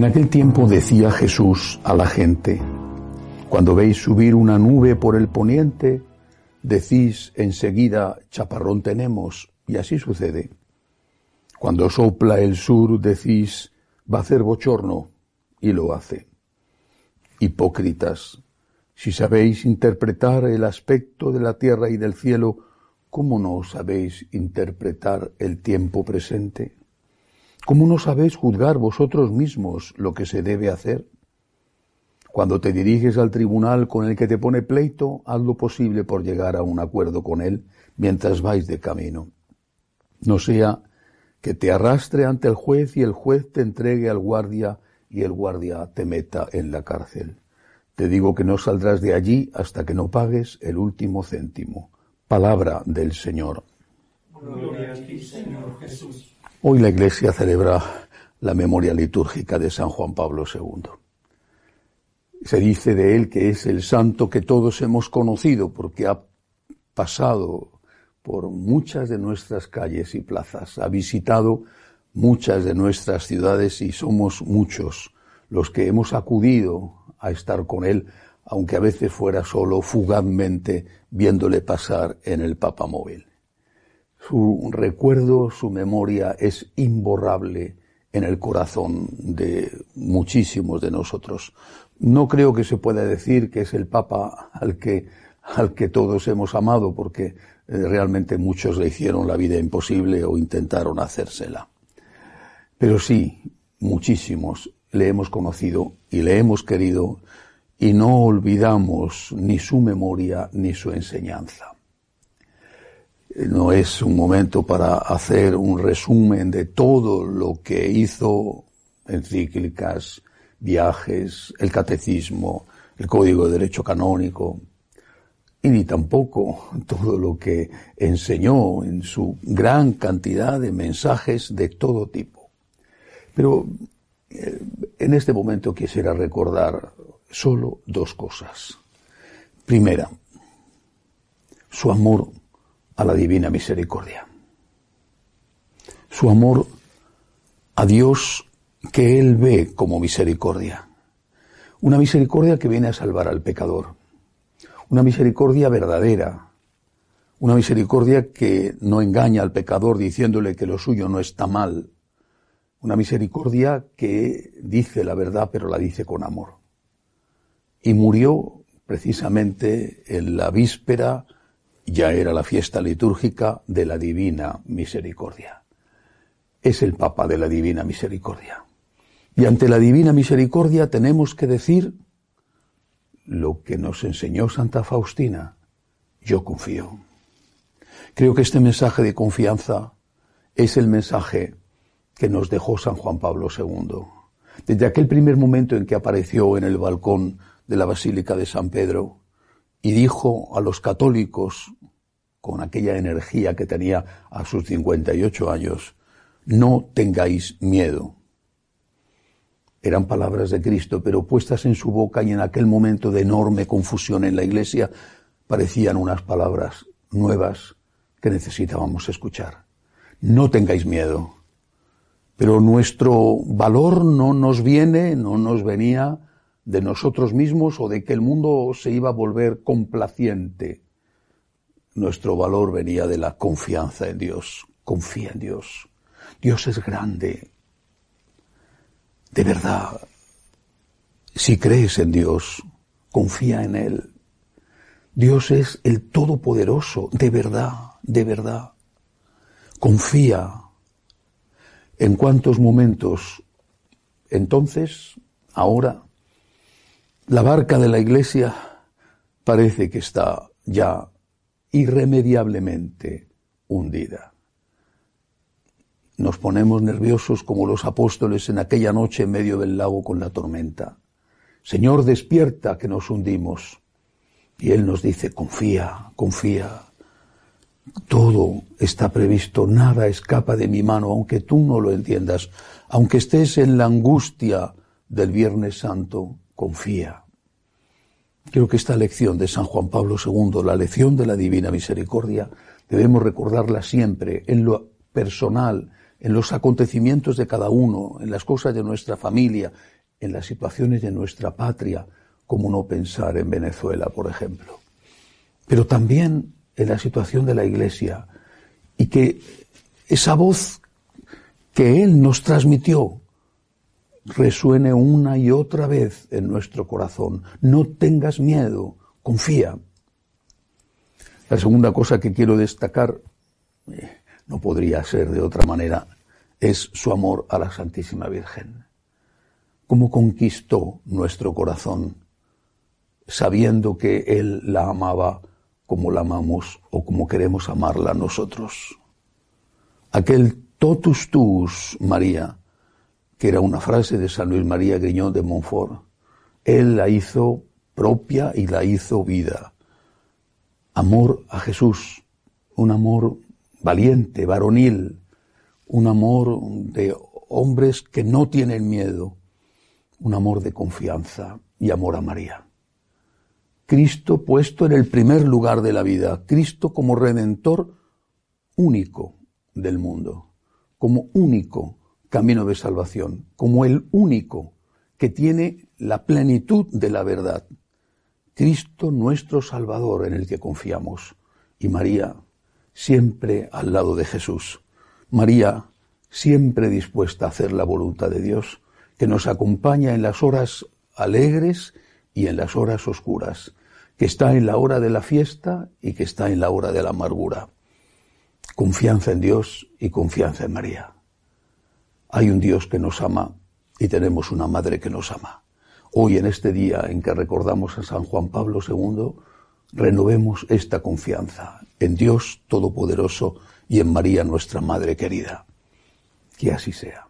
En aquel tiempo decía Jesús a la gente, cuando veis subir una nube por el poniente, decís enseguida, chaparrón tenemos, y así sucede. Cuando sopla el sur, decís, va a hacer bochorno, y lo hace. Hipócritas, si sabéis interpretar el aspecto de la tierra y del cielo, ¿cómo no sabéis interpretar el tiempo presente? ¿Cómo no sabéis juzgar vosotros mismos lo que se debe hacer? Cuando te diriges al tribunal con el que te pone pleito, haz lo posible por llegar a un acuerdo con él mientras vais de camino. No sea que te arrastre ante el juez y el juez te entregue al guardia y el guardia te meta en la cárcel. Te digo que no saldrás de allí hasta que no pagues el último céntimo. Palabra del Señor. Gloria a ti, Señor Jesús. Hoy la Iglesia celebra la memoria litúrgica de San Juan Pablo II. Se dice de él que es el santo que todos hemos conocido porque ha pasado por muchas de nuestras calles y plazas, ha visitado muchas de nuestras ciudades y somos muchos los que hemos acudido a estar con él, aunque a veces fuera solo fugazmente viéndole pasar en el papamóvil. Su recuerdo, su memoria es imborrable en el corazón de muchísimos de nosotros. No creo que se pueda decir que es el Papa al que, al que todos hemos amado, porque eh, realmente muchos le hicieron la vida imposible o intentaron hacérsela. Pero sí, muchísimos le hemos conocido y le hemos querido y no olvidamos ni su memoria ni su enseñanza no es un momento para hacer un resumen de todo lo que hizo encíclicas, viajes, el catecismo, el código de derecho canónico, y ni tampoco todo lo que enseñó en su gran cantidad de mensajes de todo tipo. Pero eh, en este momento quisiera recordar solo dos cosas. Primera, su amor a la divina misericordia. Su amor a Dios que Él ve como misericordia. Una misericordia que viene a salvar al pecador. Una misericordia verdadera. Una misericordia que no engaña al pecador diciéndole que lo suyo no está mal. Una misericordia que dice la verdad pero la dice con amor. Y murió precisamente en la víspera ya era la fiesta litúrgica de la Divina Misericordia. Es el Papa de la Divina Misericordia. Y ante la Divina Misericordia tenemos que decir lo que nos enseñó Santa Faustina. Yo confío. Creo que este mensaje de confianza es el mensaje que nos dejó San Juan Pablo II. Desde aquel primer momento en que apareció en el balcón de la Basílica de San Pedro y dijo a los católicos con aquella energía que tenía a sus 58 años, no tengáis miedo. Eran palabras de Cristo, pero puestas en su boca y en aquel momento de enorme confusión en la iglesia, parecían unas palabras nuevas que necesitábamos escuchar. No tengáis miedo. Pero nuestro valor no nos viene, no nos venía de nosotros mismos o de que el mundo se iba a volver complaciente nuestro valor venía de la confianza en Dios. Confía en Dios. Dios es grande. De verdad, si crees en Dios, confía en Él. Dios es el Todopoderoso, de verdad, de verdad. Confía. ¿En cuántos momentos? Entonces, ahora, la barca de la iglesia parece que está ya irremediablemente hundida. Nos ponemos nerviosos como los apóstoles en aquella noche en medio del lago con la tormenta. Señor, despierta que nos hundimos. Y Él nos dice, confía, confía. Todo está previsto, nada escapa de mi mano, aunque tú no lo entiendas, aunque estés en la angustia del Viernes Santo, confía. Creo que esta lección de San Juan Pablo II, la lección de la Divina Misericordia, debemos recordarla siempre en lo personal en los acontecimientos de cada uno, en las cosas de nuestra familia, en las situaciones de nuestra patria, como no pensar en Venezuela, por ejemplo. Pero también en la situación de la Iglesia y que esa voz que Él nos transmitió resuene una y otra vez en nuestro corazón. No tengas miedo, confía. La segunda cosa que quiero destacar, eh, no podría ser de otra manera, es su amor a la Santísima Virgen. Cómo conquistó nuestro corazón, sabiendo que Él la amaba como la amamos o como queremos amarla nosotros. Aquel totus tuus, María, que era una frase de San Luis María Griñón de Montfort, Él la hizo propia y la hizo vida. Amor a Jesús, un amor valiente, varonil, un amor de hombres que no tienen miedo, un amor de confianza y amor a María. Cristo puesto en el primer lugar de la vida, Cristo como redentor único del mundo, como único camino de salvación, como el único que tiene la plenitud de la verdad. Cristo nuestro Salvador en el que confiamos y María siempre al lado de Jesús. María, siempre dispuesta a hacer la voluntad de Dios, que nos acompaña en las horas alegres y en las horas oscuras, que está en la hora de la fiesta y que está en la hora de la amargura. Confianza en Dios y confianza en María. Hay un Dios que nos ama y tenemos una madre que nos ama. Hoy, en este día en que recordamos a San Juan Pablo II, renovemos esta confianza en Dios Todopoderoso y en María nuestra Madre querida. Que así sea.